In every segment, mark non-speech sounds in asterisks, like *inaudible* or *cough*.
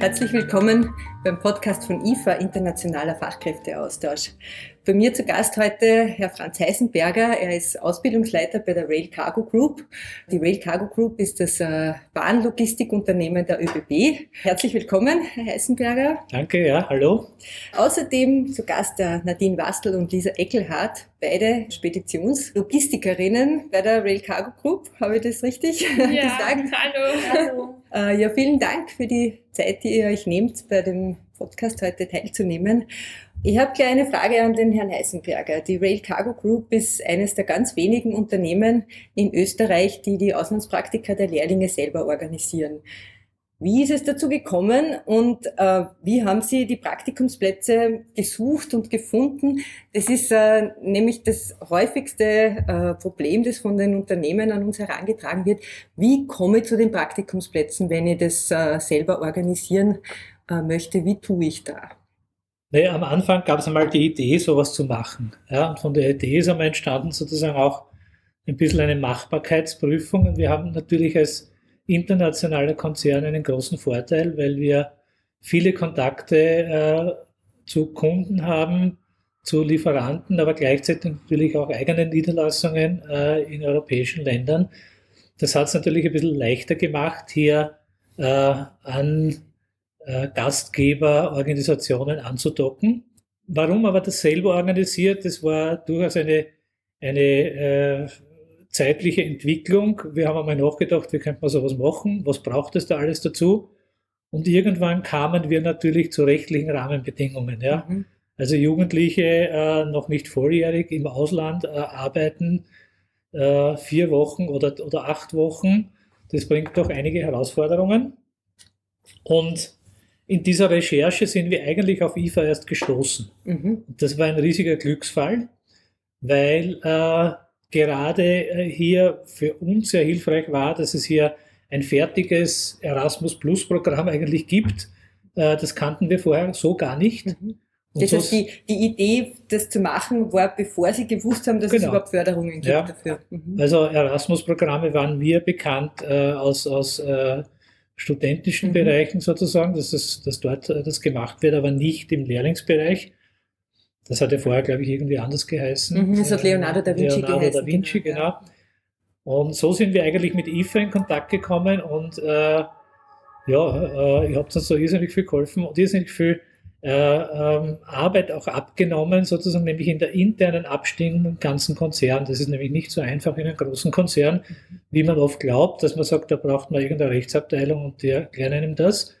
Herzlich willkommen beim Podcast von IFA, Internationaler Fachkräfteaustausch. Bei mir zu Gast heute Herr Franz Heisenberger. Er ist Ausbildungsleiter bei der Rail Cargo Group. Die Rail Cargo Group ist das äh, Bahnlogistikunternehmen der ÖBB. Herzlich willkommen, Herr Heisenberger. Danke, ja, hallo. Außerdem zu Gast der Nadine Wastel und Lisa Eckelhardt, beide Speditionslogistikerinnen bei der Rail Cargo Group. Habe ich das richtig ja, *laughs* gesagt? Hallo. hallo. Äh, ja, vielen Dank für die Zeit, die ihr euch nehmt, bei dem Podcast heute teilzunehmen. Ich habe gleich eine Frage an den Herrn Heisenberger. Die Rail Cargo Group ist eines der ganz wenigen Unternehmen in Österreich, die die Auslandspraktika der Lehrlinge selber organisieren. Wie ist es dazu gekommen und äh, wie haben Sie die Praktikumsplätze gesucht und gefunden? Das ist äh, nämlich das häufigste äh, Problem, das von den Unternehmen an uns herangetragen wird. Wie komme ich zu den Praktikumsplätzen, wenn ich das äh, selber organisieren äh, möchte? Wie tue ich da? Naja, am Anfang gab es einmal die Idee, sowas zu machen. Ja, und von der Idee ist einmal entstanden sozusagen auch ein bisschen eine Machbarkeitsprüfung. Und wir haben natürlich als internationaler Konzern einen großen Vorteil, weil wir viele Kontakte äh, zu Kunden haben, zu Lieferanten, aber gleichzeitig natürlich auch eigene Niederlassungen äh, in europäischen Ländern. Das hat es natürlich ein bisschen leichter gemacht, hier äh, an äh, Gastgeberorganisationen anzudocken. Warum aber das selber organisiert, das war durchaus eine, eine äh, zeitliche Entwicklung. Wir haben einmal nachgedacht, wie könnte man sowas machen, was braucht es da alles dazu? Und irgendwann kamen wir natürlich zu rechtlichen Rahmenbedingungen. Ja? Mhm. Also Jugendliche, äh, noch nicht volljährig, im Ausland äh, arbeiten, äh, vier Wochen oder, oder acht Wochen. Das bringt doch einige Herausforderungen. Und in dieser Recherche sind wir eigentlich auf IFA erst gestoßen. Mhm. Das war ein riesiger Glücksfall, weil äh, gerade äh, hier für uns sehr hilfreich war, dass es hier ein fertiges Erasmus Plus Programm eigentlich gibt. Äh, das kannten wir vorher so gar nicht. Mhm. das heißt, die, die Idee, das zu machen, war, bevor Sie gewusst haben, dass genau. es überhaupt Förderungen gibt ja. dafür. Mhm. Also Erasmus-Programme waren mir bekannt äh, aus, aus äh, studentischen mhm. Bereichen sozusagen, dass, das, dass dort äh, das gemacht wird, aber nicht im Lehrlingsbereich. Das hat ja vorher, glaube ich, irgendwie anders geheißen. Mhm, das hat Leonardo da Vinci Leonardo geheißen. da Vinci, genau. genau. Und so sind wir eigentlich mit IFA in Kontakt gekommen und äh, ja, äh, ihr habt uns so irrsinnig viel geholfen und irrsinnig viel äh, ähm, Arbeit auch abgenommen, sozusagen nämlich in der internen Abstimmung im ganzen Konzern. Das ist nämlich nicht so einfach in einem großen Konzern, wie man oft glaubt, dass man sagt, da braucht man irgendeine Rechtsabteilung und die erklären einem das,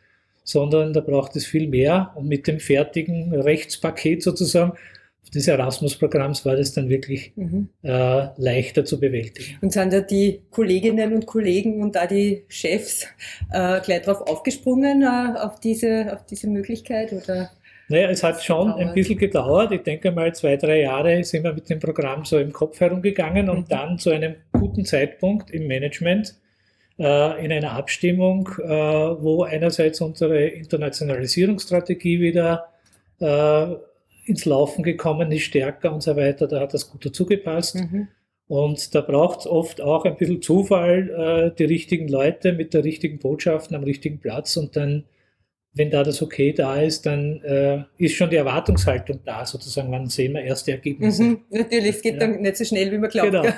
sondern da braucht es viel mehr und mit dem fertigen Rechtspaket sozusagen des Erasmus-Programms war das dann wirklich mhm. äh, leichter zu bewältigen. Und sind da die Kolleginnen und Kollegen und da die Chefs äh, gleich darauf aufgesprungen, äh, auf, diese, auf diese Möglichkeit? Oder? Naja, es hat schon ein bisschen gedauert. Ich denke mal, zwei, drei Jahre sind wir mit dem Programm so im Kopf herumgegangen und mhm. dann zu einem guten Zeitpunkt im Management äh, in einer Abstimmung, äh, wo einerseits unsere Internationalisierungsstrategie wieder äh, ins Laufen gekommen ist, stärker und so weiter. Da hat das gut dazu gepasst. Mhm. Und da braucht es oft auch ein bisschen Zufall, äh, die richtigen Leute mit der richtigen Botschaften am richtigen Platz und dann, wenn da das Okay da ist, dann äh, ist schon die Erwartungshaltung da, sozusagen, wann sehen wir erste Ergebnisse. Mhm, natürlich, es geht ja. dann nicht so schnell, wie man glaubt. Genau. *laughs*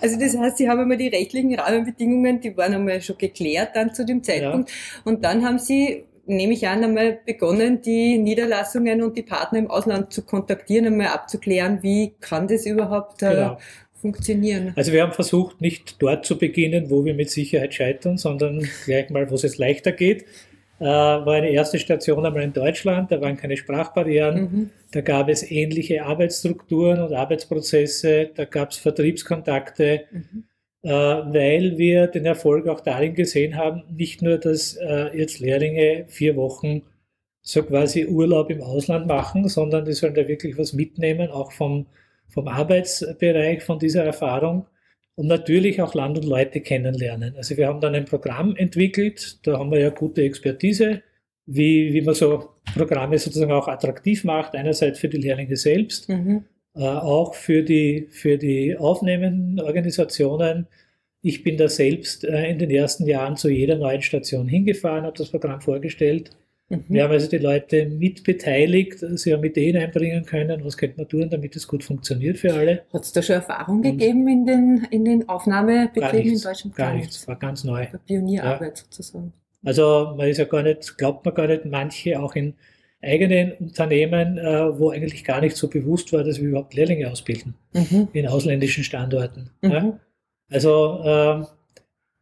Also das heißt, Sie haben einmal die rechtlichen Rahmenbedingungen, die waren einmal schon geklärt dann zu dem Zeitpunkt. Ja. Und dann haben Sie nehme ich an, einmal begonnen, die Niederlassungen und die Partner im Ausland zu kontaktieren, einmal abzuklären, wie kann das überhaupt äh, genau. funktionieren. Also wir haben versucht, nicht dort zu beginnen, wo wir mit Sicherheit scheitern, sondern gleich mal, wo es jetzt leichter geht. Äh, war eine erste Station einmal in Deutschland, da waren keine Sprachbarrieren, mhm. da gab es ähnliche Arbeitsstrukturen und Arbeitsprozesse, da gab es Vertriebskontakte. Mhm äh, weil wir den Erfolg auch darin gesehen haben, nicht nur, dass äh, jetzt Lehrlinge vier Wochen so quasi Urlaub im Ausland machen, sondern die sollen da wirklich was mitnehmen, auch vom, vom Arbeitsbereich, von dieser Erfahrung und natürlich auch Land und Leute kennenlernen. Also wir haben dann ein Programm entwickelt, da haben wir ja gute Expertise, wie, wie man so Programme sozusagen auch attraktiv macht, einerseits für die Lehrlinge selbst, mhm. Äh, auch für die, für die aufnehmenden Organisationen, Ich bin da selbst äh, in den ersten Jahren zu jeder neuen Station hingefahren, habe das Programm vorgestellt. Mhm. Wir haben also die Leute mit beteiligt, sie haben Ideen einbringen können, was könnte man tun, damit es gut funktioniert für alle. Hat es da schon Erfahrung Und gegeben in den, in den Aufnahmebetrieben in Deutschland? Gar, gar nichts, war ganz neu. Pionierarbeit ja. sozusagen. Also man ist ja gar nicht, glaubt man gar nicht, manche auch in eigenen Unternehmen, äh, wo eigentlich gar nicht so bewusst war, dass wir überhaupt Lehrlinge ausbilden mhm. in ausländischen Standorten. Mhm. Ja? Also äh,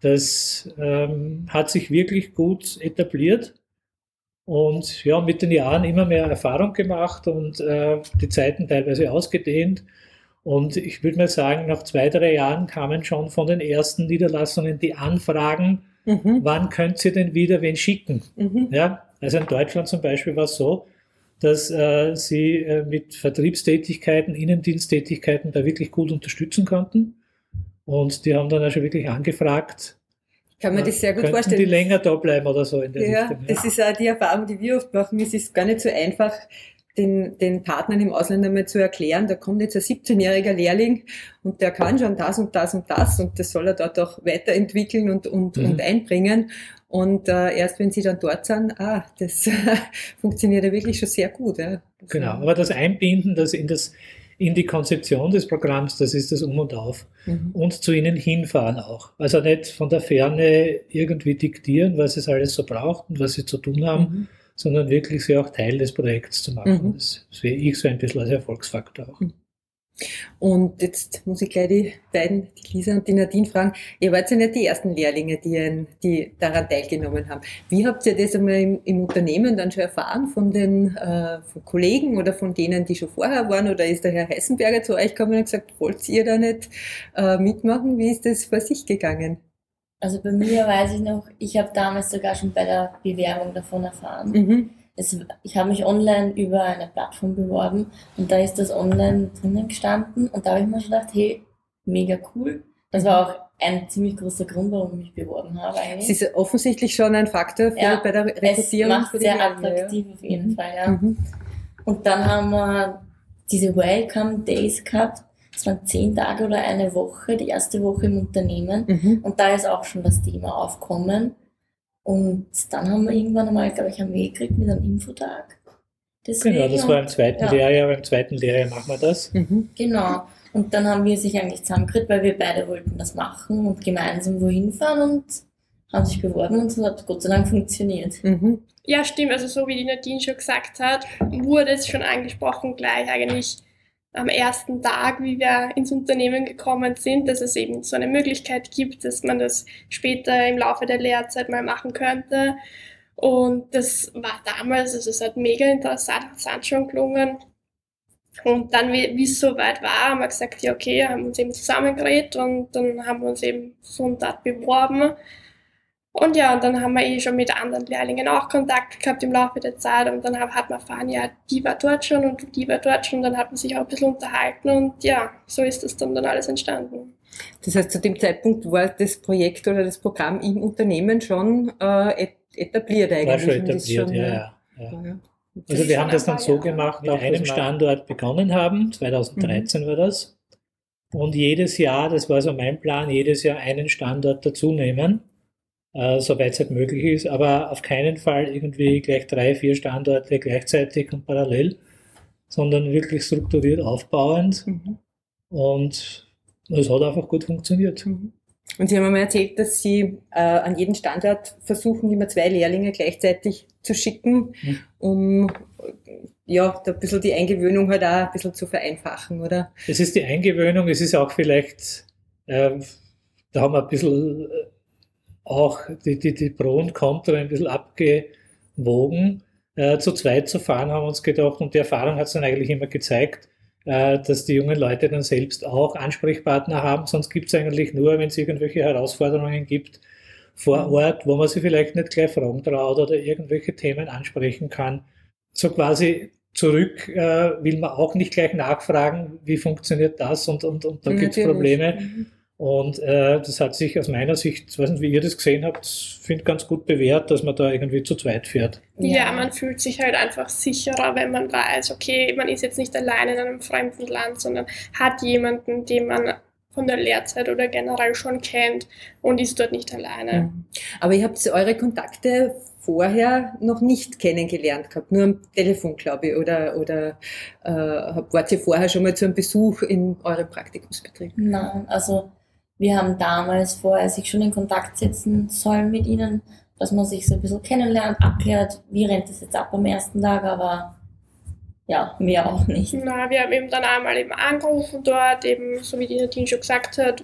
das ähm, hat sich wirklich gut etabliert und ja, mit den Jahren immer mehr Erfahrung gemacht und äh, die Zeiten teilweise ausgedehnt. Und ich würde mal sagen, nach zwei, drei Jahren kamen schon von den ersten Niederlassungen die Anfragen, mhm. wann könnt ihr denn wieder wen schicken? Mhm. Ja, also in Deutschland zum Beispiel war es so, dass äh, sie äh, mit Vertriebstätigkeiten, Innendiensttätigkeiten da wirklich gut unterstützen konnten. Und die haben dann also wirklich angefragt, kann man das sehr gut vorstellen. die länger da bleiben oder so in der ja, Richtung. Ja, das ist auch die Erfahrung, die wir oft machen. Es ist gar nicht so einfach, den, den Partnern im Ausland einmal zu erklären, da kommt jetzt ein 17-jähriger Lehrling und der kann schon das und das und das und das soll er dort auch weiterentwickeln und, und, mhm. und einbringen. Und äh, erst wenn sie dann dort sind, ah, das *laughs* funktioniert ja wirklich schon sehr gut. Ja. Genau, aber das Einbinden, das in, das in die Konzeption des Programms, das ist das Um und Auf. Mhm. Und zu ihnen hinfahren auch. Also nicht von der Ferne irgendwie diktieren, was es alles so braucht und was sie zu tun haben, mhm. sondern wirklich sie auch Teil des Projekts zu machen. Mhm. Das sehe ich so ein bisschen als Erfolgsfaktor auch. Und jetzt muss ich gleich die beiden, die Lisa und die Nadine fragen, ihr wart ja nicht die ersten Lehrlinge, die, die daran teilgenommen haben. Wie habt ihr das einmal im, im Unternehmen dann schon erfahren von den äh, von Kollegen oder von denen, die schon vorher waren? Oder ist der Herr Heißenberger zu euch gekommen und gesagt, wollt ihr da nicht äh, mitmachen? Wie ist das vor sich gegangen? Also bei mir weiß ich noch, ich habe damals sogar schon bei der Bewerbung davon erfahren. Mhm es, ich habe mich online über eine Plattform beworben und da ist das online drinnen gestanden und da habe ich mir schon gedacht, hey, mega cool. Das war auch ein ziemlich großer Grund, warum ich mich beworben habe. Eigentlich. Es ist offensichtlich schon ein Faktor für, ja, bei der Rekrutierung. Es macht sehr Lande, attraktiv ja. auf jeden mhm. Fall, ja. Mhm. Und dann haben wir diese Welcome Days gehabt. Es waren zehn Tage oder eine Woche, die erste Woche im Unternehmen. Mhm. Und da ist auch schon das Thema aufkommen. Und dann haben wir irgendwann einmal, glaube ich, einen Weg gekriegt mit einem Infotag. Deswegen, genau, das war im zweiten ja. Lehrjahr. Beim zweiten Lehrjahr machen wir das. Mhm. Genau. Und dann haben wir sich eigentlich zusammengekriegt, weil wir beide wollten das machen und gemeinsam wohin fahren und haben sich beworben und es hat Gott sei Dank funktioniert. Mhm. Ja, stimmt. Also so wie die Nadine schon gesagt hat, wurde es schon angesprochen gleich eigentlich am ersten Tag, wie wir ins Unternehmen gekommen sind, dass es eben so eine Möglichkeit gibt, dass man das später im Laufe der Lehrzeit mal machen könnte. Und das war damals, also es hat mega interessant schon gelungen. Und dann, wie es soweit war, haben wir gesagt, ja okay, haben uns eben zusammengeredet und dann haben wir uns eben so und dort beworben. Und ja, und dann haben wir eh schon mit anderen Lehrlingen auch Kontakt gehabt im Laufe der Zeit und dann hat man erfahren, ja, die war dort schon und die war dort schon und dann hat man sich auch ein bisschen unterhalten und ja, so ist das dann, dann alles entstanden. Das heißt, zu dem Zeitpunkt war das Projekt oder das Programm im Unternehmen schon äh, etabliert eigentlich. War schon etabliert, schon, ja, ja. ja. Also wir haben das dann so gemacht, mit einem Standort begonnen haben, 2013 mhm. war das. Und jedes Jahr, das war so mein Plan, jedes Jahr einen Standort dazu nehmen äh, soweit es halt möglich ist, aber auf keinen Fall irgendwie gleich drei, vier Standorte gleichzeitig und parallel, sondern wirklich strukturiert aufbauend. Mhm. Und es hat einfach gut funktioniert. Mhm. Und Sie haben einmal erzählt, dass Sie äh, an jedem Standort versuchen, immer zwei Lehrlinge gleichzeitig zu schicken, mhm. um ja, da ein bisschen die Eingewöhnung halt auch ein bisschen zu vereinfachen, oder? Es ist die Eingewöhnung, es ist auch vielleicht, äh, da haben wir ein bisschen auch die, die, die Pro und Contra ein bisschen abgewogen. Äh, zu zweit zu fahren, haben wir uns gedacht, und die Erfahrung hat es dann eigentlich immer gezeigt, äh, dass die jungen Leute dann selbst auch Ansprechpartner haben, sonst gibt es eigentlich nur, wenn es irgendwelche Herausforderungen gibt, vor mhm. Ort, wo man sich vielleicht nicht gleich fragen traut oder irgendwelche Themen ansprechen kann. So quasi zurück äh, will man auch nicht gleich nachfragen, wie funktioniert das und, und, und da gibt es Probleme. Mhm. Und äh, das hat sich aus meiner Sicht, ich weiß nicht, wie ihr das gesehen habt, finde ganz gut bewährt, dass man da irgendwie zu zweit fährt. Ja. ja, man fühlt sich halt einfach sicherer, wenn man weiß, okay, man ist jetzt nicht allein in einem fremden Land, sondern hat jemanden, dem man von der Lehrzeit oder generell schon kennt und ist dort nicht alleine. Mhm. Aber ihr habt eure Kontakte vorher noch nicht kennengelernt gehabt, nur am Telefon, glaube ich, oder, oder äh, wart ihr vorher schon mal zu einem Besuch in eurem Praktikumsbetrieb? Nein, also wir haben damals vorher sich schon in Kontakt setzen sollen mit ihnen, dass man sich so ein bisschen kennenlernt, abklärt, wie rennt es jetzt ab am ersten Tag, aber ja, mehr auch nicht. Na, wir haben eben dann einmal eben angerufen dort, eben, so wie die Nadine schon gesagt hat,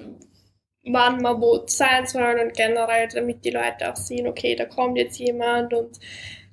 wann man wo sein soll und generell, damit die Leute auch sehen, okay, da kommt jetzt jemand und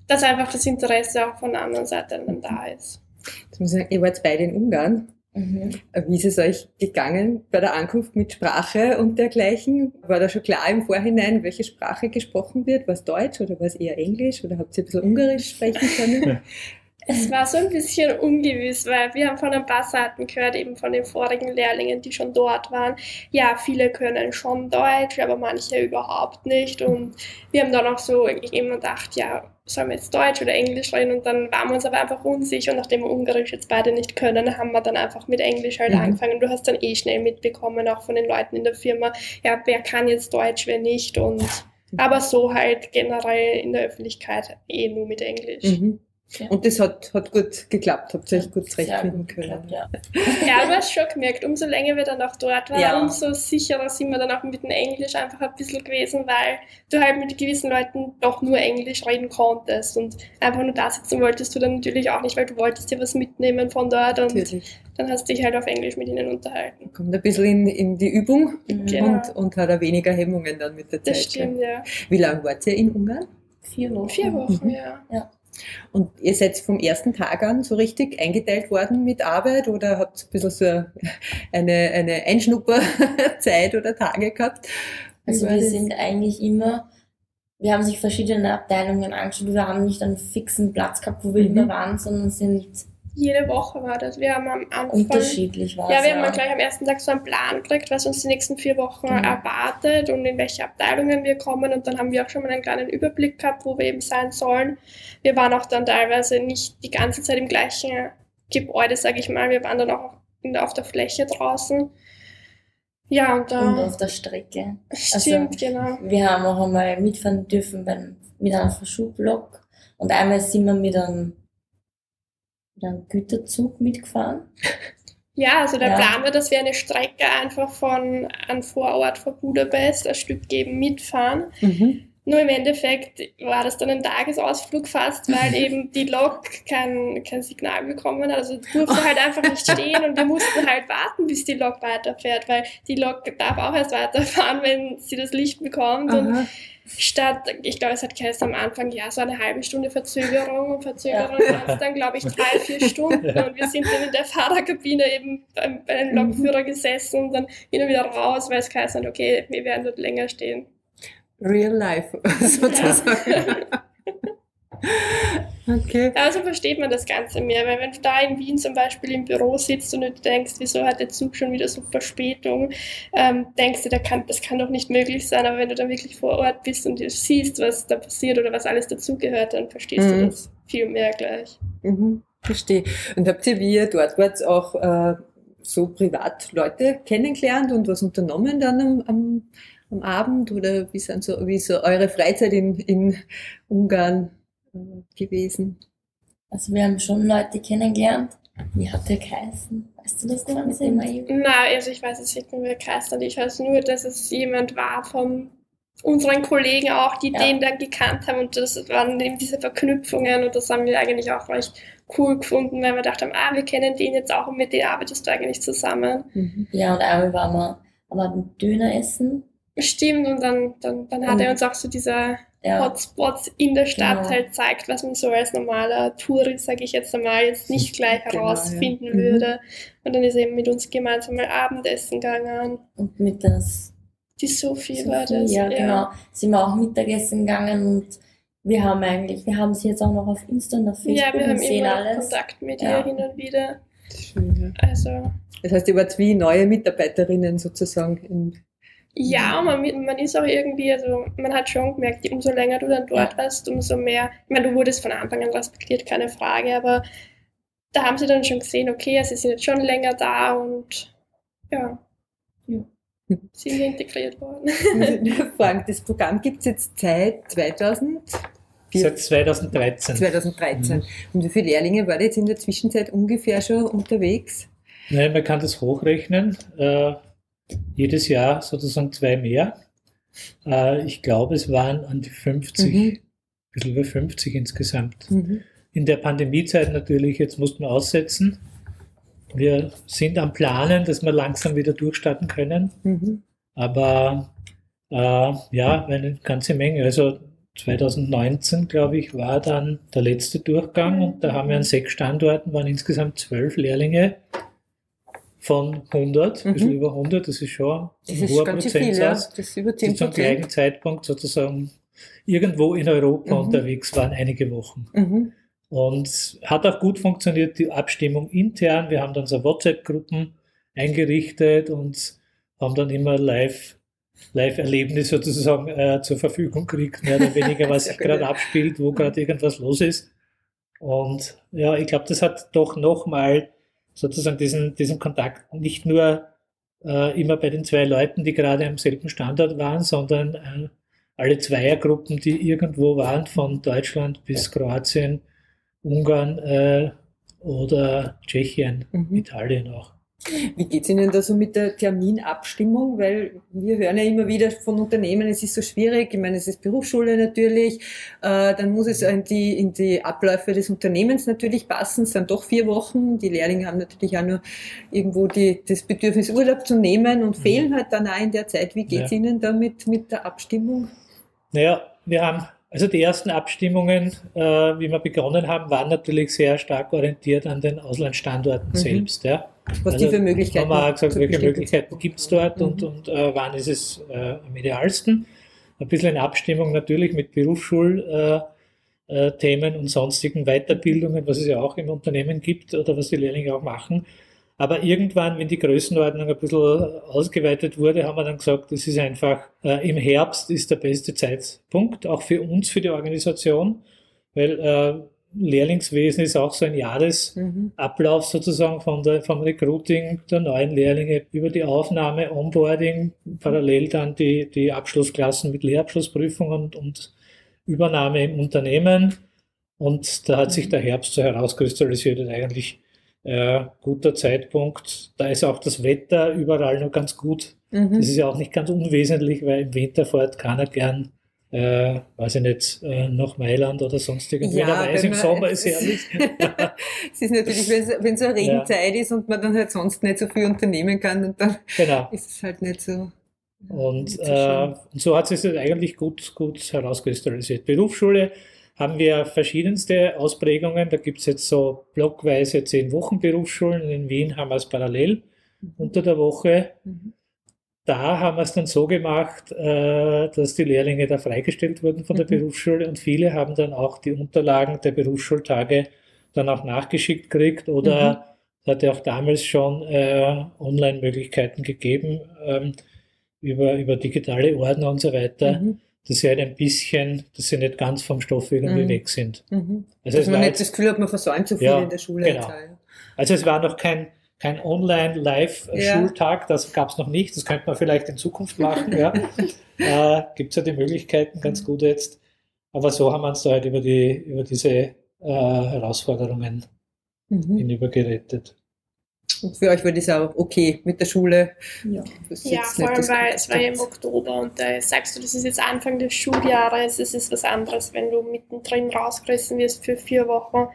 dass einfach das Interesse auch von der anderen Seite dann da ist. Jetzt muss ich sagen, ihr wart beide in Ungarn. Mhm. Wie ist es euch gegangen bei der Ankunft mit Sprache und dergleichen? War da schon klar im Vorhinein, welche Sprache gesprochen wird? War es Deutsch oder war es eher Englisch oder habt ihr ein bisschen Ungarisch sprechen können? *laughs* Es war so ein bisschen ungewiss, weil wir haben von ein paar Seiten gehört, eben von den vorigen Lehrlingen, die schon dort waren. Ja, viele können schon Deutsch, aber manche überhaupt nicht. Und wir haben dann auch so eben gedacht, ja, sollen wir jetzt Deutsch oder Englisch reden? Und dann waren wir uns aber einfach unsicher. Und nachdem wir Ungarisch jetzt beide nicht können, haben wir dann einfach mit Englisch halt mhm. angefangen. Du hast dann eh schnell mitbekommen, auch von den Leuten in der Firma, ja, wer kann jetzt Deutsch, wer nicht. Und aber so halt generell in der Öffentlichkeit eh nur mit Englisch. Mhm. Ja. Und das hat, hat gut geklappt, habt ihr euch gut zurechtfinden können. ja. ja, du hast schon gemerkt, umso länger wir dann auch dort waren, ja. umso sicherer sind wir dann auch mit dem Englisch einfach ein bisschen gewesen, weil du halt mit gewissen Leuten doch nur Englisch reden konntest und einfach nur da sitzen wolltest du dann natürlich auch nicht, weil du wolltest dir was mitnehmen von dort und natürlich. dann hast du dich halt auf Englisch mit ihnen unterhalten. Kommt ein bisschen in, in die Übung mhm. genau. und, und hat auch weniger Hemmungen dann mit der Zeit. Das stimmt, ja. Wie lange wart ihr in Ungarn? Vier Wochen. Vier Wochen, mhm. ja. ja. Und ihr seid vom ersten Tag an so richtig eingeteilt worden mit Arbeit oder habt ein bisschen so eine, eine Einschnupperzeit oder Tage gehabt? Also wir sind eigentlich immer, wir haben sich verschiedene Abteilungen angeschaut, wir haben nicht einen fixen Platz gehabt, wo wir mhm. immer waren, sondern sind jede Woche war das. Wir haben am Anfang. Unterschiedlich war Ja, wir ja. haben gleich am ersten Tag so einen Plan gekriegt, was uns die nächsten vier Wochen mhm. erwartet und in welche Abteilungen wir kommen. Und dann haben wir auch schon mal einen kleinen Überblick gehabt, wo wir eben sein sollen. Wir waren auch dann teilweise nicht die ganze Zeit im gleichen Gebäude, sage ich mal. Wir waren dann auch der, auf der Fläche draußen. Ja, und, und auf der Strecke. Stimmt, also, genau. Wir haben auch einmal mitfahren dürfen beim, mit einem Verschubblock. Und einmal sind wir mit einem mit einem Güterzug mitgefahren. *laughs* Ja, also der ja. Plan war, dass wir eine Strecke einfach von einem Vorort von Budapest ein Stück geben mitfahren. Mhm. Nur im Endeffekt war das dann ein Tagesausflug fast, weil *laughs* eben die Lok kein, kein Signal bekommen hat. Also durfte halt einfach nicht *laughs* stehen und wir mussten halt warten, bis die Lok weiterfährt, weil die Lok darf auch erst weiterfahren, wenn sie das Licht bekommt. Aha. Und statt, ich glaube, es hat geheißen am Anfang, ja, so eine halbe Stunde Verzögerung und Verzögerung ja. war es dann, glaube ich, drei, vier Stunden und wir sind dann in der Fahrerkabine eben bei, bei einem Lokführer gesessen und dann hin und wieder raus, weil es geheißen hat, okay, wir werden dort länger stehen. Real life, *laughs* sozusagen. *laughs* Okay. Also versteht man das Ganze mehr, weil wenn du da in Wien zum Beispiel im Büro sitzt und du denkst, wieso hat der Zug schon wieder so Verspätung, ähm, denkst du, da kann, das kann doch nicht möglich sein, aber wenn du dann wirklich vor Ort bist und du siehst, was da passiert oder was alles dazugehört, dann verstehst mhm. du das viel mehr gleich. Mhm, verstehe. Und habt ihr, wie ihr dort wart, auch äh, so privat Leute kennengelernt und was unternommen dann am, am, am Abend oder wie, sind so, wie so eure Freizeit in, in Ungarn? gewesen? Also wir haben schon Leute kennengelernt. Wie hat der geheißen? Weißt du das noch? Nein, also ich weiß es nicht mehr, wer geheißen Ich weiß nur, dass es jemand war von unseren Kollegen auch, die ja. den dann gekannt haben und das waren eben diese Verknüpfungen und das haben wir eigentlich auch recht cool gefunden, weil wir dachten, ah, wir kennen den jetzt auch und mit dem arbeitest du eigentlich zusammen. Mhm. Ja, und einmal waren wir aber Döner essen. Stimmt, und dann, dann, dann hat er uns auch so diese ja. Hotspots in der Stadt genau. halt zeigt, was man so als normaler Tourist, sage ich jetzt einmal, jetzt nicht gleich genau, herausfinden ja. Mhm. würde. Und dann ist er eben mit uns gemeinsam mal Abendessen gegangen. Und mit das. Die Sophie, Sophie war das. Ja, ja, genau. Sind wir auch Mittagessen gegangen und wir haben eigentlich, wir haben sie jetzt auch noch auf Insta und auf Facebook ja, wir haben sehen immer alles. Kontakt mit ihr hin und wieder. Schön, Also. Das heißt, ihr wart wie neue Mitarbeiterinnen sozusagen in ja, man, man ist auch irgendwie, also man hat schon gemerkt, umso länger du dann dort warst, umso mehr, ich meine, du wurdest von Anfang an respektiert, keine Frage, aber da haben sie dann schon gesehen, okay, sie sind jetzt schon länger da und ja. ja. sind integriert worden. *laughs* *laughs* Fragen, das Programm gibt es jetzt seit 2000? Seit 2013. 2013. Mhm. Und wie viele Lehrlinge waren jetzt in der Zwischenzeit ungefähr schon unterwegs? Nein, man kann das hochrechnen. Äh, jedes Jahr sozusagen zwei mehr. Äh, ich glaube, es waren an die 50, mhm. ein bisschen über 50 insgesamt. Mhm. In der Pandemiezeit natürlich, jetzt mussten wir aussetzen. Wir sind am Planen, dass wir langsam wieder durchstarten können. Mhm. Aber äh, ja, eine ganze Menge. Also 2019, glaube ich, war dann der letzte Durchgang und da haben wir an sechs Standorten, waren insgesamt zwölf Lehrlinge von 100, mhm. bisschen über 100, das ist schon das ein hoher Prozentsatz. Viel, ja. Das ist über 10 die zum gleichen Zeitpunkt sozusagen irgendwo in Europa mhm. unterwegs waren, einige Wochen. Mhm. Und hat auch gut funktioniert, die Abstimmung intern. Wir haben dann so WhatsApp-Gruppen eingerichtet und haben dann immer live Live-Erlebnis sozusagen äh, zur Verfügung kriegt, mehr oder weniger, *laughs* was sich gerade abspielt, wo gerade irgendwas los ist. Und ja, ich glaube, das hat doch nochmal sozusagen diesen, diesen Kontakt nicht nur äh, immer bei den zwei Leuten, die gerade am selben Standort waren, sondern äh, alle Zweiergruppen, die irgendwo waren, von Deutschland bis Kroatien, Ungarn äh, oder Tschechien, mhm. Italien auch. Wie geht es Ihnen da so mit der Terminabstimmung? Weil wir hören ja immer wieder von Unternehmen, es ist so schwierig. Ich meine, es ist Berufsschule natürlich. Äh, dann muss es in die, in die Abläufe des Unternehmens natürlich passen. Es sind doch vier Wochen. Die Lehrlinge haben natürlich auch nur irgendwo die, das Bedürfnis, Urlaub zu nehmen und mhm. fehlen halt dann auch in der Zeit. Wie geht es ja. Ihnen da mit, mit der Abstimmung? Naja, wir haben also die ersten Abstimmungen, äh, wie wir begonnen haben, waren natürlich sehr stark orientiert an den Auslandsstandorten mhm. selbst. Ja. Was also, die für Möglichkeiten haben wir auch gesagt, welche Möglichkeiten gibt es dort mhm. und, und äh, wann ist es äh, am idealsten. Ein bisschen in Abstimmung natürlich mit Berufsschulthemen äh, äh, und sonstigen Weiterbildungen, was es ja auch im Unternehmen gibt oder was die Lehrlinge auch machen. Aber irgendwann, wenn die Größenordnung ein bisschen ausgeweitet wurde, haben wir dann gesagt, das ist einfach, äh, im Herbst ist der beste Zeitpunkt, auch für uns, für die Organisation, weil äh, Lehrlingswesen ist auch so ein Jahresablauf sozusagen von der, vom Recruiting der neuen Lehrlinge über die Aufnahme, Onboarding, parallel dann die, die Abschlussklassen mit Lehrabschlussprüfung und, und Übernahme im Unternehmen. Und da hat sich der Herbst so herauskristallisiert und eigentlich äh, guter Zeitpunkt. Da ist auch das Wetter überall noch ganz gut. Mhm. Das ist ja auch nicht ganz unwesentlich, weil im Winter fährt keiner gern, äh, weiß ich nicht, äh, nach Mailand oder sonstiges. Ja, Jeder weiß, im Sommer ist herrlich. *laughs* es ist natürlich, wenn so eine Regenzeit ja. ist und man dann halt sonst nicht so viel unternehmen kann und dann genau. *laughs* ist es halt nicht so. Und, so, äh, und so hat sich das eigentlich gut, gut herauskristallisiert. Berufsschule haben wir verschiedenste Ausprägungen. Da gibt es jetzt so blockweise zehn Wochen Berufsschulen. In Wien haben wir es parallel mhm. unter der Woche. Mhm. Da haben wir es dann so gemacht, äh, dass die Lehrlinge da freigestellt wurden von der mhm. Berufsschule und viele haben dann auch die Unterlagen der Berufsschultage dann auch nachgeschickt gekriegt oder mhm. es hat ja auch damals schon äh, Online-Möglichkeiten gegeben ähm, über, über digitale Ordner und so weiter. Mhm dass sie halt ein bisschen, dass sie nicht ganz vom Stoff irgendwie mhm. weg sind. Mhm. Also dass man nicht jetzt, das Gefühl hat, man versäumt zu viel ja, in der Schule. Genau. Also es war noch kein, kein Online-Live-Schultag, ja. das gab es noch nicht, das könnte man vielleicht in Zukunft machen. ja. *laughs* äh, Gibt es ja die Möglichkeiten ganz gut jetzt. Aber so haben wir uns da halt über, die, über diese äh, Herausforderungen mhm. hinüber gerettet. Und für euch war das auch okay mit der Schule. Ja, ja vor allem, weil es war ja im Oktober und da sagst du, das ist jetzt Anfang des Schuljahres, es ist was anderes, wenn du mittendrin rausgerissen wirst für vier Wochen.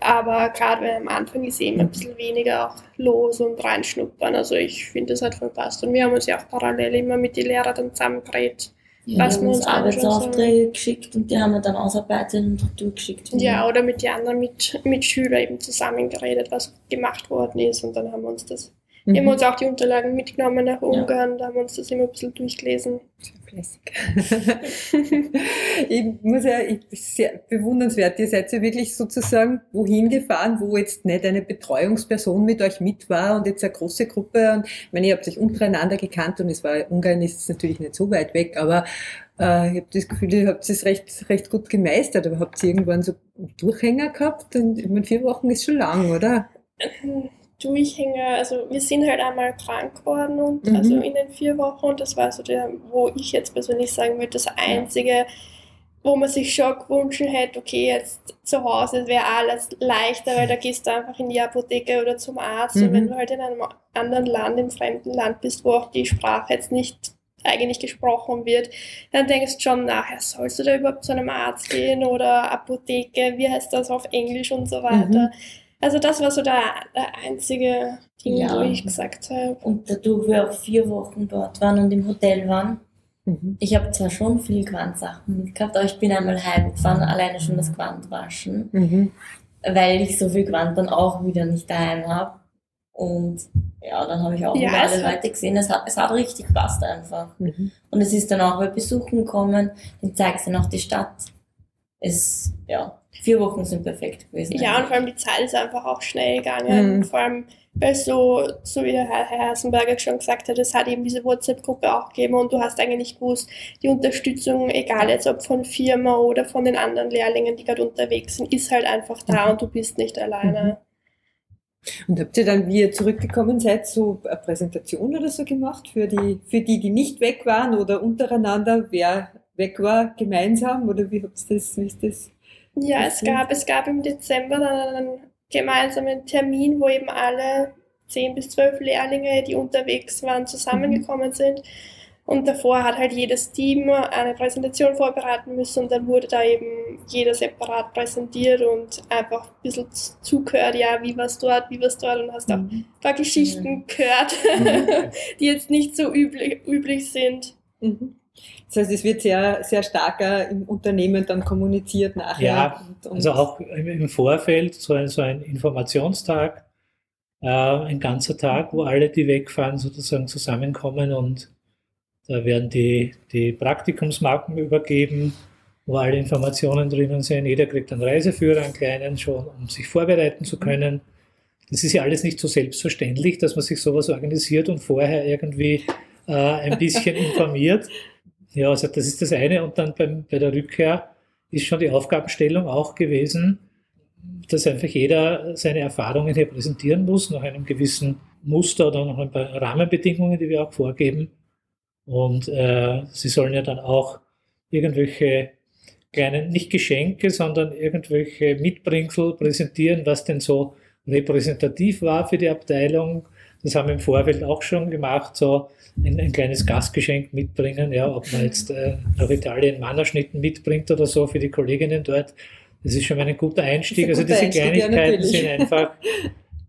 Aber gerade am Anfang ist eben ein bisschen weniger auch los und reinschnuppern. Also ich finde, das hat voll passt. Und wir haben uns ja auch parallel immer mit den Lehrern dann zusammengeredet ja, was wir uns Arbeitsaufträge so. geschickt und die haben wir dann ausarbeitet und durchgeschickt. Ja, oder mit den anderen mit, mit Schülern eben zusammengeredet, was gemacht worden ist und dann haben wir uns das Mhm. Wir haben uns auch die Unterlagen mitgenommen nach Ungarn, ja. da haben wir uns das immer ein bisschen durchgelesen. *laughs* Ich muss ja, ich, sehr bewundernswert, ihr seid ja wirklich sozusagen wohin gefahren, wo jetzt nicht eine Betreuungsperson mit euch mit war und jetzt eine große Gruppe. Und ich meine, ihr habt euch untereinander gekannt und es war, Ungarn ist natürlich nicht so weit weg, aber äh, ich habe das Gefühl, ihr habt es recht, recht gut gemeistert, aber habt ihr irgendwann so Durchhänger gehabt? Und ich meine, vier Wochen ist schon lang, oder? Durchhänger, also wir sind halt einmal krank geworden und mhm. also in den vier Wochen und das war so der, wo ich jetzt persönlich sagen würde, das einzige, wo man sich schon gewünscht hätte, okay, jetzt zu Hause wäre alles leichter, weil da gehst du einfach in die Apotheke oder zum Arzt mhm. und wenn du halt in einem anderen Land, im fremden Land bist, wo auch die Sprache jetzt nicht eigentlich gesprochen wird, dann denkst du schon nachher, sollst du da überhaupt zu einem Arzt gehen oder Apotheke, wie heißt das auf Englisch und so weiter. Mhm. Also das war so der, der einzige Ding, ja. wo ich gesagt habe. Und dadurch wir auch vier Wochen dort waren und im Hotel waren, mhm. ich habe zwar schon viel Quantsachen mitgehabt, aber ich bin einmal heimgefahren, alleine schon das Quant waschen, mhm. weil ich so viel Quant dann auch wieder nicht daheim habe. Und ja, dann habe ich auch ja, alle Leute gesehen. Es hat, es hat richtig passt einfach. Mhm. Und es ist dann auch bei Besuchen gekommen, dann zeigst du noch die Stadt. Es, ja, vier Wochen sind perfekt gewesen. Ja, eigentlich. und vor allem die Zeit ist einfach auch schnell gegangen. Mhm. Vor allem, weil so, so wie der Herr Hersenberger schon gesagt hat, es hat eben diese WhatsApp-Gruppe auch gegeben und du hast eigentlich gewusst, die Unterstützung, egal jetzt ob von Firma oder von den anderen Lehrlingen, die gerade unterwegs sind, ist halt einfach da mhm. und du bist nicht alleine. Mhm. Und habt ihr dann, wie ihr zurückgekommen seid, so eine Präsentation oder so gemacht für die, für die, die nicht weg waren oder untereinander, wer weg war, gemeinsam? Oder wie habt ihr das, wie ist das? Ja, es gab, es gab im Dezember dann einen gemeinsamen Termin, wo eben alle zehn bis zwölf Lehrlinge, die unterwegs waren, zusammengekommen mhm. sind. Und davor hat halt jedes Team eine Präsentation vorbereiten müssen und dann wurde da eben jeder separat präsentiert und einfach ein bisschen zugehört, ja, wie war es dort, wie war es dort und hast auch mhm. ein paar Geschichten gehört, mhm. *laughs* die jetzt nicht so üblich, üblich sind. Mhm. Das heißt, es wird sehr, sehr stark im Unternehmen dann kommuniziert nachher. Ja, und, und also auch im Vorfeld so ein, so ein Informationstag, äh, ein ganzer Tag, wo alle, die wegfahren, sozusagen zusammenkommen und da werden die, die Praktikumsmarken übergeben, wo alle Informationen drinnen sind. Jeder kriegt einen Reiseführer, einen kleinen schon, um sich vorbereiten zu können. Das ist ja alles nicht so selbstverständlich, dass man sich sowas organisiert und vorher irgendwie äh, ein bisschen *laughs* informiert. Ja, also das ist das eine. Und dann beim, bei der Rückkehr ist schon die Aufgabenstellung auch gewesen, dass einfach jeder seine Erfahrungen hier präsentieren muss, nach einem gewissen Muster oder nach ein paar Rahmenbedingungen, die wir auch vorgeben. Und äh, sie sollen ja dann auch irgendwelche kleinen, nicht Geschenke, sondern irgendwelche Mitbringsel präsentieren, was denn so repräsentativ war für die Abteilung. Das haben wir im Vorfeld auch schon gemacht, so ein, ein kleines Gastgeschenk mitbringen, ja, ob man jetzt äh, nach Italien Mannerschnitten mitbringt oder so für die Kolleginnen dort. Das ist schon mal ein guter Einstieg. Ein also diese Einstieg, Kleinigkeiten ja, sind einfach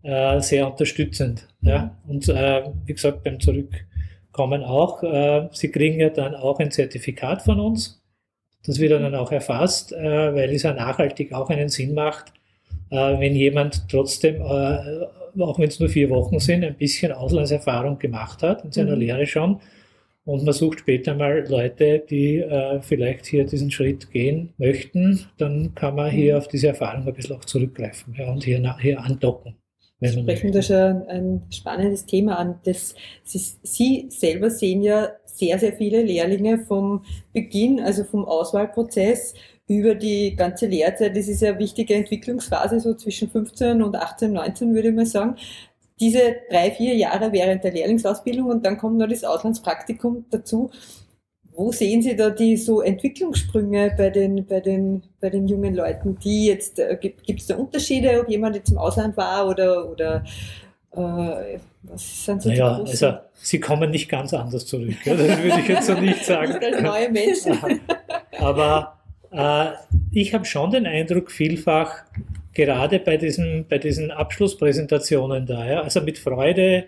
äh, sehr unterstützend. Ja. Und äh, wie gesagt, beim Zurück kommen auch, äh, sie kriegen ja dann auch ein Zertifikat von uns. Das wird dann auch erfasst, äh, weil es ja nachhaltig auch einen Sinn macht, äh, wenn jemand trotzdem, auch wenn es nur vier Wochen sind, ein bisschen Auslandserfahrung gemacht hat in seiner mhm. Lehre schon. Und man sucht später mal Leute, die äh, vielleicht hier diesen Schritt gehen möchten, dann kann man hier mhm. auf diese Erfahrung ein bisschen auch zurückgreifen ja, und hier, hier andocken. Sie sprechen da schon ein spannendes Thema an. Das, Sie, Sie selber sehen ja sehr, sehr viele Lehrlinge vom Beginn, also vom Auswahlprozess über die ganze Lehrzeit. Das ist ja eine wichtige Entwicklungsphase, so zwischen 15 und 18, 19 würde ich mal sagen. Diese drei, vier Jahre während der Lehrlingsausbildung und dann kommt noch das Auslandspraktikum dazu. Wo sehen Sie da die so Entwicklungssprünge bei den, bei den, bei den jungen Leuten, die jetzt, äh, gibt es da Unterschiede, ob jemand jetzt im Ausland war oder, oder äh, was sind so naja, die also sie kommen nicht ganz anders zurück, *laughs* das würde ich jetzt so nicht sagen. als neue Menschen. Aber ich habe schon den Eindruck, vielfach, gerade bei diesen, bei diesen Abschlusspräsentationen da, ja, also mit Freude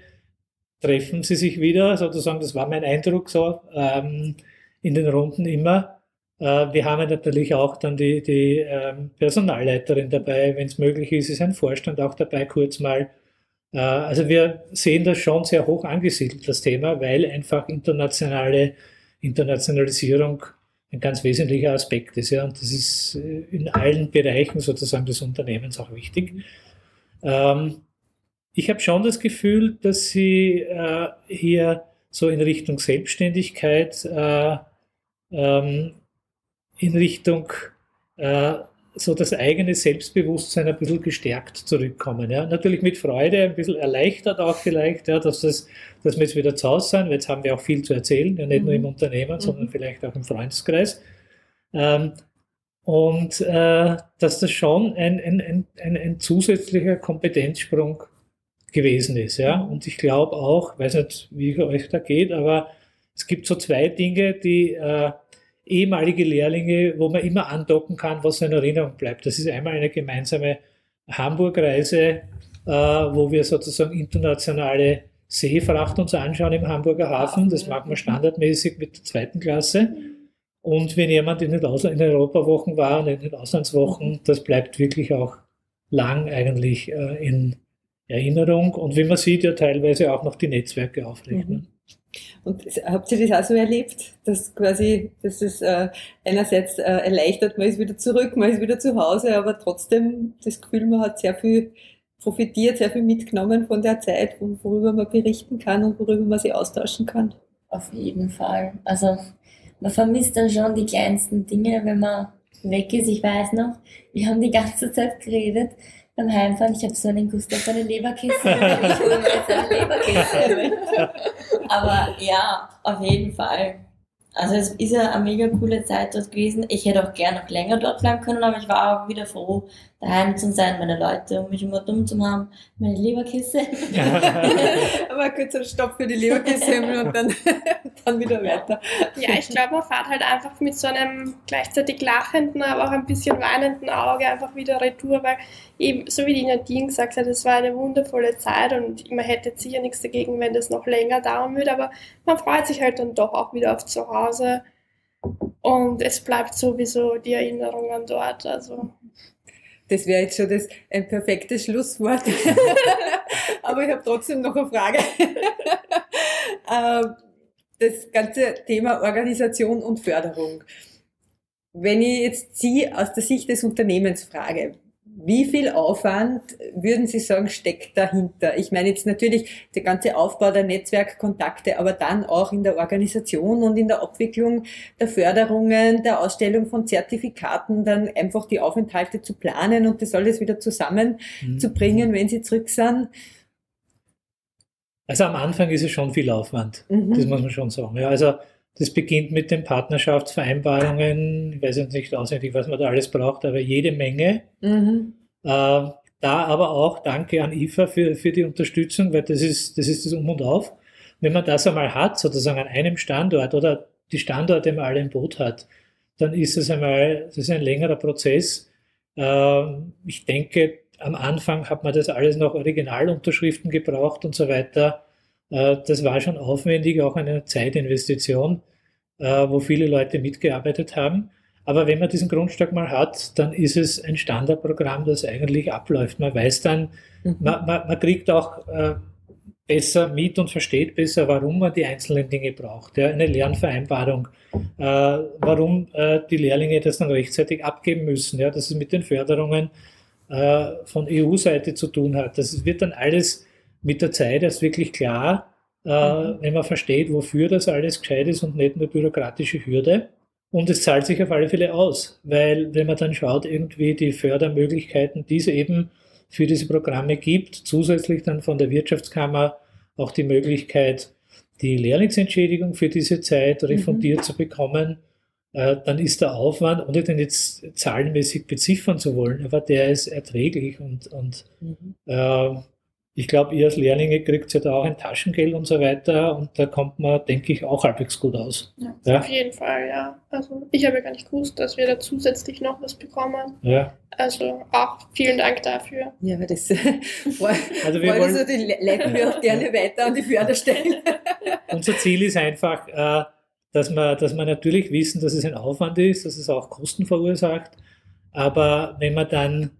treffen sie sich wieder, sozusagen, das war mein Eindruck so. Ähm, in den Runden immer. Äh, wir haben natürlich auch dann die, die ähm, Personalleiterin dabei, wenn es möglich ist, ist ein Vorstand auch dabei, kurz mal. Äh, also wir sehen das schon sehr hoch angesiedelt, das Thema, weil einfach internationale Internationalisierung ein ganz wesentlicher Aspekt ist. Ja, und das ist äh, in allen Bereichen sozusagen des Unternehmens auch wichtig. Ähm, ich habe schon das Gefühl, dass sie hier so in Richtung Selbstständigkeit ähm, in Richtung äh, so das eigene Selbstbewusstsein ein bisschen gestärkt zurückkommen. Ja. Natürlich mit Freude, ein bisschen erleichtert auch vielleicht, ja, dass, das, dass wir jetzt wieder zu Hause sind, weil jetzt haben wir auch viel zu erzählen, ja, nicht mhm. nur im mhm. Unternehmen, sondern mhm. vielleicht auch im Freundeskreis. Ähm, und äh, dass das schon ein, ein, ein, ein, zusätzlicher Kompetenzsprung gewesen ist. Ja? Mhm. Und ich glaube auch, weiß nicht, wie es euch da geht, aber es gibt so zwei Dinge, die äh, ehemalige Lehrlinge, wo man immer andocken kann, was in Erinnerung bleibt. Das ist einmal eine gemeinsame Hamburg-Reise, äh, wo wir sozusagen internationale Seefracht uns anschauen im Hamburger Hafen. Das machen wir standardmäßig mit der zweiten Klasse. Und wenn jemand in den, Ausland, in den Europawochen war und in den Auslandswochen, das bleibt wirklich auch lang eigentlich äh, in Erinnerung. Und wie man sieht, ja teilweise auch noch die Netzwerke aufrechnen. Mhm. Und habt ihr das auch so erlebt, dass quasi, dass es äh, einerseits äh, erleichtert, man ist wieder zurück, man ist wieder zu Hause, aber trotzdem das Gefühl, man hat sehr viel profitiert, sehr viel mitgenommen von der Zeit, worüber man berichten kann und worüber man sich austauschen kann? Auf jeden Fall. Also man vermisst dann schon die kleinsten Dinge, wenn man weg ist. Ich weiß noch, wir haben die ganze Zeit geredet beim Heimfahren, ich habe so einen Gustav auf eine Leberkiste. ich hole jetzt eine Leberkiste. Aber ja, auf jeden Fall. Also es ist ja eine mega coole Zeit dort gewesen. Ich hätte auch gerne noch länger dort bleiben können, aber ich war auch wieder froh, daheim zu sein, meine Leute um mich immer dumm zu haben, meine Leberkiste. aber *laughs* kurzer Stopp für die Leberkiste und dann, *laughs* dann wieder weiter. Ja, ich glaube, man fährt halt einfach mit so einem gleichzeitig lachenden, aber auch ein bisschen weinenden Auge einfach wieder retour, weil eben, so wie die Nadine gesagt hat, es war eine wundervolle Zeit und man hätte sicher nichts dagegen, wenn das noch länger dauern würde, aber man freut sich halt dann doch auch wieder auf zu Hause und es bleibt sowieso die Erinnerung an dort, also das wäre jetzt schon das, ein perfektes Schlusswort. *laughs* Aber ich habe trotzdem noch eine Frage. *laughs* Ähm, das ganze Thema Organisation und Förderung. Wenn ich jetzt Sie aus der Sicht des Unternehmens frage, wie viel Aufwand würden Sie sagen, steckt dahinter? Ich meine jetzt natürlich der ganze Aufbau der Netzwerkkontakte, aber dann auch in der Organisation und in der Abwicklung der Förderungen, der Ausstellung von Zertifikaten, dann einfach die Aufenthalte zu planen und das alles wieder zusammenzubringen, mhm. wenn Sie zurück sind. Also am Anfang ist es schon viel Aufwand, mhm. das muss man schon sagen. Ja, also das beginnt mit den Partnerschaftsvereinbarungen. Ich weiß jetzt nicht auswendig, was man da alles braucht, aber jede Menge. Mhm. Äh, da aber auch danke an IFA für, für die Unterstützung, weil das ist, das ist das Um und Auf. Wenn man das einmal hat, sozusagen an einem Standort oder die Standorte mal alle im Boot hat, dann ist es einmal, das ist ein längerer Prozess. Äh, ich denke, am Anfang hat man das alles noch Originalunterschriften gebraucht und so weiter. Äh, das war schon aufwendig, auch eine Zeitinvestition, äh, wo viele Leute mitgearbeitet haben. Aber wenn man diesen Grundstock mal hat, dann ist es ein Standardprogramm, das eigentlich abläuft. Man weiß dann, mhm. man, man, man, kriegt auch äh, besser mit und versteht besser, warum man die einzelnen Dinge braucht. Ja, eine Lernvereinbarung, äh, warum äh, die Lehrlinge das dann rechtzeitig abgeben müssen, ja, dass es mit den Förderungen von EU-Seite zu tun hat. Das wird dann alles mit der Zeit erst wirklich klar, äh, mhm. wenn man versteht, wofür das alles gescheit ist und nicht nur bürokratische Hürde. Und es zahlt sich auf alle Fälle aus, weil wenn man dann schaut, irgendwie die Fördermöglichkeiten, die es eben für diese Programme gibt, zusätzlich dann von der Wirtschaftskammer auch die Möglichkeit, die Lehrlingsentschädigung für diese Zeit refundiert mhm. zu bekommen, äh, dann ist der Aufwand, ohne den jetzt zahlenmäßig beziffern zu wollen, aber der ist erträglich und, und mhm. äh, ich glaube, ihr als Lehrlinge kriegt ja da auch ein Taschengeld und so weiter und da kommt man, denke ich, auch halbwegs gut aus. Ja, ja? Auf jeden Fall, ja. Also ich habe ja gar nicht gewusst, dass wir da zusätzlich noch was bekommen. Ja. Also auch vielen Dank dafür. Ja, aber das *laughs* also wir wollen, so, die leiten wir auch gerne weiter an die Förderstellen. *laughs* Unser Ziel ist einfach, äh, dass wir, dass wir natürlich wissen, dass es ein Aufwand ist, dass es auch Kosten verursacht. Aber wenn man dann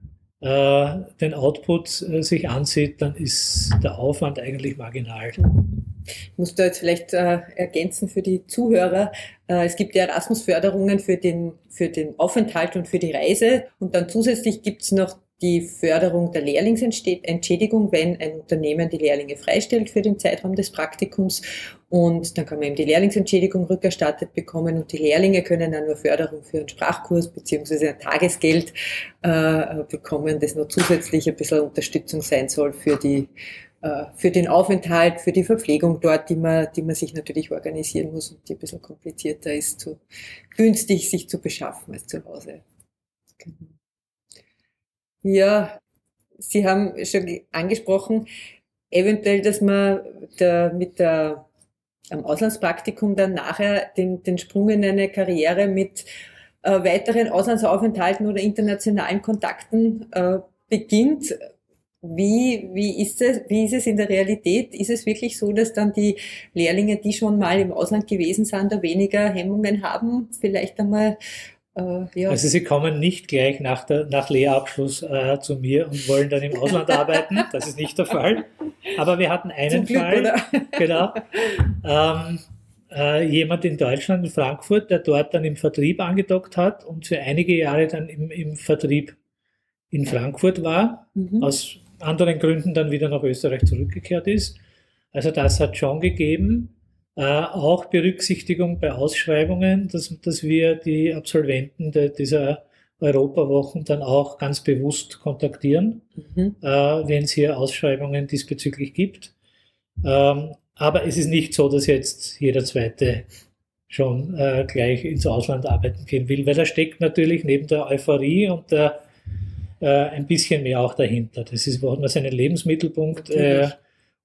äh, den Output äh, sich ansieht, dann ist der Aufwand eigentlich marginal. Ich muss da jetzt vielleicht äh, ergänzen für die Zuhörer. Äh, es gibt ja Erasmus-Förderungen für den, für den Aufenthalt und für die Reise. Und dann zusätzlich gibt es noch die Förderung der Lehrlingsentschädigung, wenn ein Unternehmen die Lehrlinge freistellt für den Zeitraum des Praktikums. Und dann kann man eben die Lehrlingsentschädigung rückerstattet bekommen und die Lehrlinge können dann nur Förderung für einen Sprachkurs beziehungsweise ein Tagesgeld äh, bekommen, das nur zusätzlich ein bisschen Unterstützung sein soll für die äh, für den Aufenthalt, für die Verpflegung dort, die man, die man sich natürlich organisieren muss und die ein bisschen komplizierter ist, zu günstig sich zu beschaffen als zu Hause. Ja, Sie haben schon angesprochen, eventuell, dass man der, mit der, am Auslandspraktikum dann nachher den, den Sprung in eine Karriere mit äh, weiteren Auslandsaufenthalten oder internationalen Kontakten äh, beginnt. Wie, wie, ist es, wie ist es in der Realität? Ist es wirklich so, dass dann die Lehrlinge, die schon mal im Ausland gewesen sind, da weniger Hemmungen haben, vielleicht einmal äh, ja. Also Sie kommen nicht gleich nach, der, nach Lehrabschluss äh, zu mir und wollen dann im Ausland *laughs* arbeiten. Das ist nicht der Fall. Aber wir hatten einen Glück, Fall, oder? genau, ähm, äh, jemand in Deutschland, in Frankfurt, der dort dann im Vertrieb angedockt hat und für einige Jahre dann im, im Vertrieb in Frankfurt war, mhm. aus anderen Gründen dann wieder nach Österreich zurückgekehrt ist. Also das hat schon gegeben. Äh, auch Berücksichtigung bei Ausschreibungen, dass, dass wir die Absolventen de, dieser Europawochen dann auch ganz bewusst kontaktieren, mhm. äh, wenn es hier Ausschreibungen diesbezüglich gibt. Ähm, aber es ist nicht so, dass jetzt jeder Zweite schon äh, gleich ins Ausland arbeiten gehen will, weil da steckt natürlich neben der Euphorie und der, äh, ein bisschen mehr auch dahinter. Das ist, wo hat man seinen Lebensmittelpunkt, äh,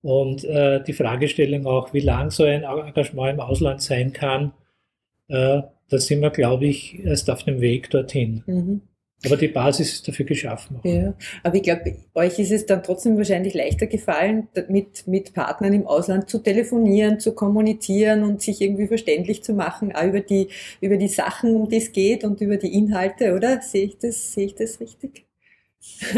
und äh, die Fragestellung auch, wie lang so ein Engagement im Ausland sein kann, äh, da sind wir, glaube ich, erst auf dem Weg dorthin. Mhm. Aber die Basis ist dafür geschaffen. Ja, aber ich glaube, euch ist es dann trotzdem wahrscheinlich leichter gefallen, mit, mit Partnern im Ausland zu telefonieren, zu kommunizieren und sich irgendwie verständlich zu machen, auch über die, über die Sachen, um die es geht und über die Inhalte, oder? Sehe ich das, sehe ich das richtig? *laughs*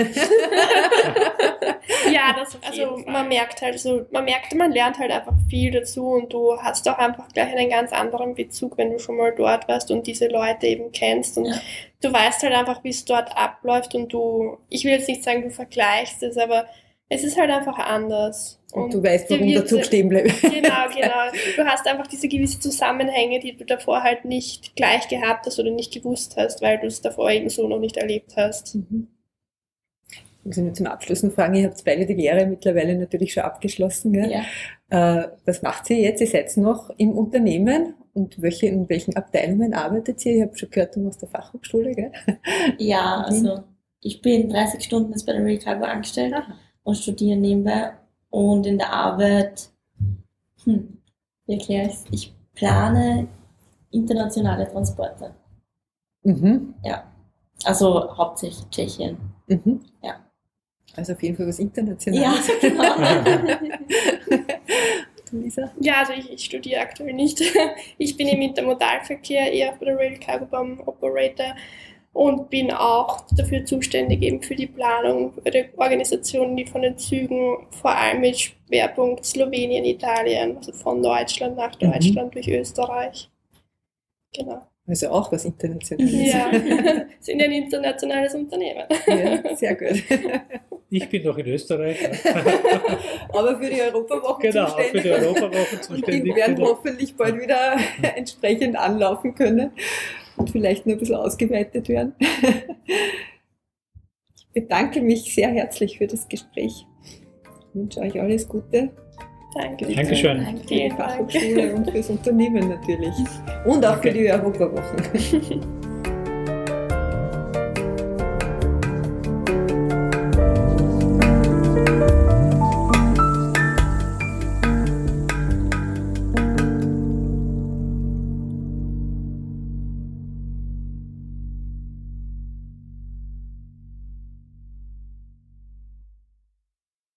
ja, das also man merkt halt so, man merkt, man lernt halt einfach viel dazu und du hast auch einfach gleich einen ganz anderen Bezug, wenn du schon mal dort warst und diese Leute eben kennst und ja. du weißt halt einfach, wie es dort abläuft und du, ich will jetzt nicht sagen, du vergleichst es, aber es ist halt einfach anders. Und, und du weißt, warum der Zug stehen bleibt. *laughs* Genau, *laughs* genau. Du hast einfach diese gewissen Zusammenhänge, die du davor halt nicht gleich gehabt hast oder nicht gewusst hast, weil du es davor eben so noch nicht erlebt hast. Mhm ich nur zum Abschluss noch fragen, ihr habt beide die Lehre mittlerweile natürlich schon abgeschlossen. Gell? Ja. Äh, was macht ihr jetzt? Ihr seid noch im Unternehmen und welche, in welchen Abteilungen arbeitet ihr? Ich habe schon gehört, du machst der Fachhochschule, gell? Ja, *laughs* also ich bin 30 Stunden jetzt bei der Real Cargo angestellt Aha. und studiere nebenbei und in der Arbeit, hm, wie erkläre ich Ich plane internationale Transporte. Mhm. Ja, also hauptsächlich Tschechien. Mhm. Ja. Also auf jeden Fall was Internationales. Ja, *laughs* genau. Lisa? Ja, also ich, ich, studiere aktuell nicht. *laughs* Ich bin im Intermodalverkehr eher bei der Rail Cargo Bomb Operator und bin auch dafür zuständig eben für die Planung der Organisationen, die von den Zügen vor allem mit Schwerpunkt Slowenien, Italien, also von Deutschland nach mhm. Deutschland mhm. durch Österreich. Genau. Also auch was Internationales. Ja, *laughs* sind ein internationales Unternehmen. Ja, sehr gut. Ich bin noch in Österreich. *laughs* Aber für die Europawochen genau, zuständig. Genau, für die Europawochen zuständig. Die werden genau. hoffentlich bald wieder *laughs* entsprechend anlaufen können und vielleicht nur ein bisschen ausgeweitet werden. *laughs* Ich bedanke mich sehr herzlich für das Gespräch. Ich wünsche euch alles Gute Danke. Dankeschön. Danke für die Fachhochschule und fürs Unternehmen natürlich. Und auch Danke. für die Europawochen.